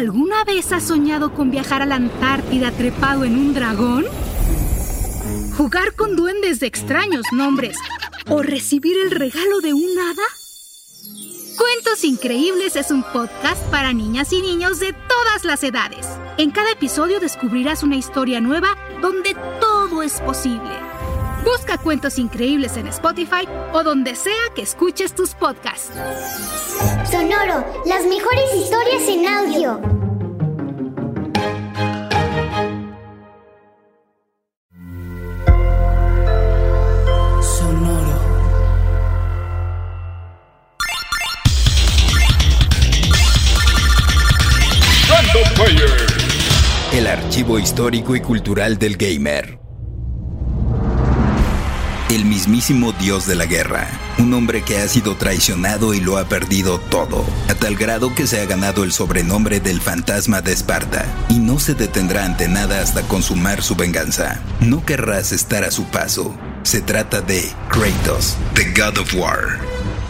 ¿Alguna vez has soñado con viajar a la Antártida trepado en un dragón? ¿Jugar con duendes de extraños nombres? ¿O recibir el regalo de un hada? Cuentos Increíbles es un podcast para niñas y niños de todas las edades. En cada episodio descubrirás una historia nueva donde todo es posible. Busca Cuentos Increíbles en Spotify o donde sea que escuches tus podcasts. Sonoro, las mejores historias en audio. Sonoro. El archivo histórico y cultural del gamer. El mismísimo dios de la guerra, un hombre que ha sido traicionado y lo ha perdido todo, a tal grado que se ha ganado el sobrenombre del fantasma de Esparta, y no se detendrá ante nada hasta consumar su venganza. No querrás estar a su paso. Se trata de Kratos, the God of War.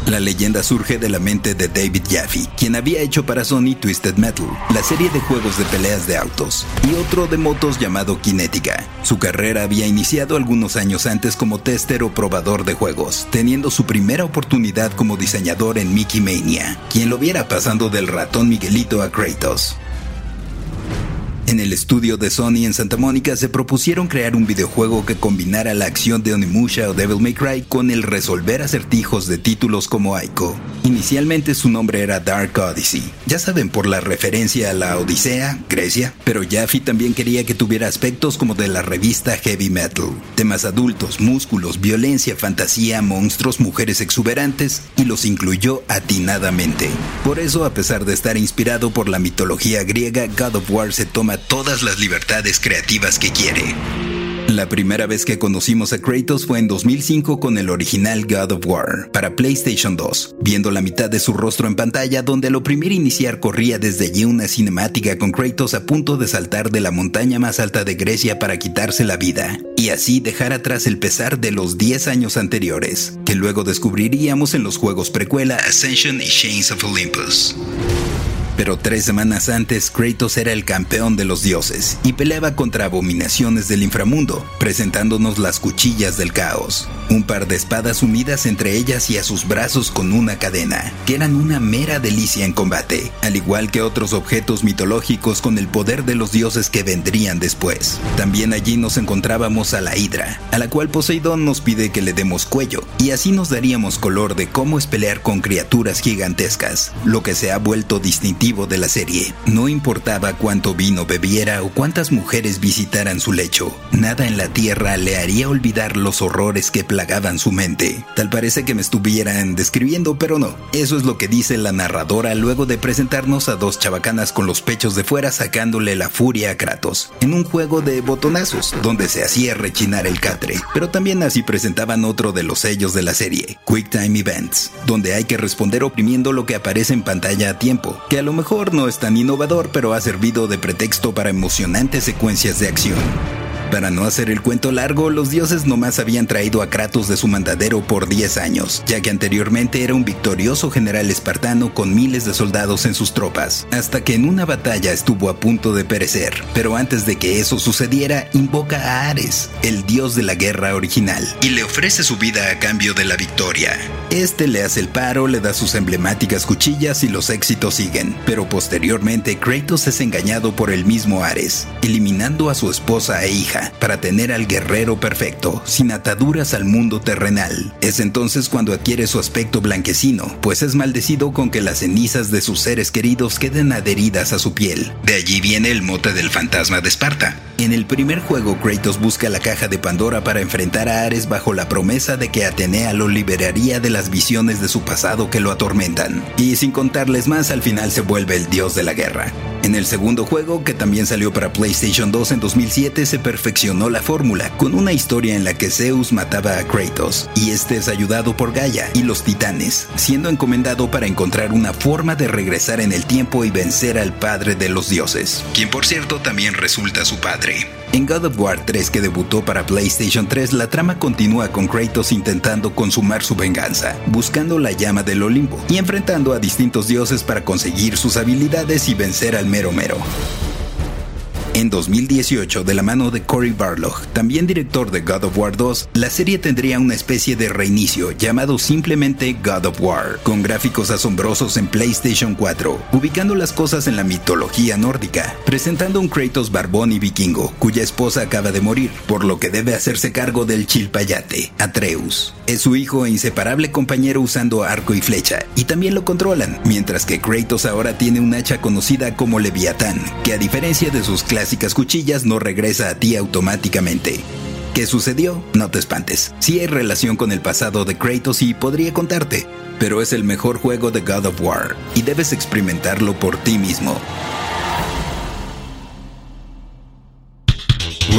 La leyenda surge de la mente de David Jaffe, quien había hecho para Sony Twisted Metal, la serie de juegos de peleas de autos, y otro de motos llamado Kinetica. Su carrera había iniciado algunos años antes como tester o probador de juegos, teniendo su primera oportunidad como diseñador en Mickey Mania, quien lo viera pasando del ratón Miguelito a Kratos. En el estudio de Sony en Santa Mónica se propusieron crear un videojuego que combinara la acción de Onimusha o Devil May Cry con el resolver acertijos de títulos como Aiko. Inicialmente su nombre era Dark Odyssey, ya saben por la referencia a la Odisea, Grecia, pero Jaffe también quería que tuviera aspectos como de la revista Heavy Metal, temas adultos, músculos, violencia, fantasía, monstruos, mujeres exuberantes y los incluyó atinadamente. Por eso, a pesar de estar inspirado por la mitología griega, God of War se toma todas las libertades creativas que quiere. La primera vez que conocimos a Kratos fue en 2005 con el original God of War para PlayStation 2, viendo la mitad de su rostro en pantalla donde al oprimir iniciar corría desde allí una cinemática con Kratos a punto de saltar de la montaña más alta de Grecia para quitarse la vida, y así dejar atrás el pesar de los 10 años anteriores, que luego descubriríamos en los juegos precuela Ascension y Chains of Olympus. Pero tres semanas antes, Kratos era el campeón de los dioses y peleaba contra abominaciones del inframundo, presentándonos las cuchillas del caos. Un par de espadas unidas entre ellas y a sus brazos con una cadena, que eran una mera delicia en combate, al igual que otros objetos mitológicos con el poder de los dioses que vendrían después. También allí nos encontrábamos a la Hidra, a la cual Poseidón nos pide que le demos cuello, y así nos daríamos color de cómo es pelear con criaturas gigantescas, lo que se ha vuelto distintivo de la serie. No importaba cuánto vino bebiera o cuántas mujeres visitaran su lecho, nada en la tierra le haría olvidar los horrores que plagaban su mente. Tal parece que me estuvieran describiendo, pero no. Eso es lo que dice la narradora luego de presentarnos a dos chavacanas con los pechos de fuera sacándole la furia a Kratos, en un juego de botonazos, donde se hacía rechinar el catre. Pero también así presentaban otro de los sellos de la serie, Quick Time Events, donde hay que responder oprimiendo lo que aparece en pantalla a tiempo, que a lo mejor no es tan innovador, pero ha servido de pretexto para emocionantes secuencias de acción. Para no hacer el cuento largo, los dioses nomás habían traído a Kratos de su mandadero por 10 años, ya que anteriormente era un victorioso general espartano con miles de soldados en sus tropas, hasta que en una batalla estuvo a punto de perecer. Pero antes de que eso sucediera, invoca a Ares, el dios de la guerra original, y le ofrece su vida a cambio de la victoria. Este le hace el paro, le da sus emblemáticas cuchillas y los éxitos siguen, pero posteriormente Kratos es engañado por el mismo Ares, eliminando a su esposa e hija para tener al guerrero perfecto, sin ataduras al mundo terrenal. Es entonces cuando adquiere su aspecto blanquecino, pues es maldecido con que las cenizas de sus seres queridos queden adheridas a su piel. De allí viene el mote del fantasma de Esparta. En el primer juego, Kratos busca la caja de Pandora para enfrentar a Ares bajo la promesa de que Atenea lo liberaría de las visiones de su pasado que lo atormentan. Y sin contarles más, al final se vuelve el dios de la guerra. En el segundo juego, que también salió para PlayStation 2 en 2007, se perfeccionó la fórmula, con una historia en la que Zeus mataba a Kratos, y este es ayudado por Gaia y los titanes, siendo encomendado para encontrar una forma de regresar en el tiempo y vencer al padre de los dioses, quien por cierto también resulta su padre. En God of War 3 que debutó para PlayStation 3, la trama continúa con Kratos intentando consumar su venganza, buscando la llama del Olimpo y enfrentando a distintos dioses para conseguir sus habilidades y vencer al mero mero. En 2018, de la mano de Cory Barlog, también director de God of War 2, la serie tendría una especie de reinicio llamado simplemente God of War, con gráficos asombrosos en PlayStation 4, ubicando las cosas en la mitología nórdica, presentando un Kratos barbón y vikingo, cuya esposa acaba de morir, por lo que debe hacerse cargo del chilpayate, Atreus. Es su hijo e inseparable compañero usando arco y flecha, y también lo controlan, mientras que Kratos ahora tiene un hacha conocida como Leviatán, que a diferencia de sus cuchillas no regresa a ti automáticamente. ¿Qué sucedió? No te espantes. Sí hay relación con el pasado de Kratos y podría contarte, pero es el mejor juego de God of War y debes experimentarlo por ti mismo.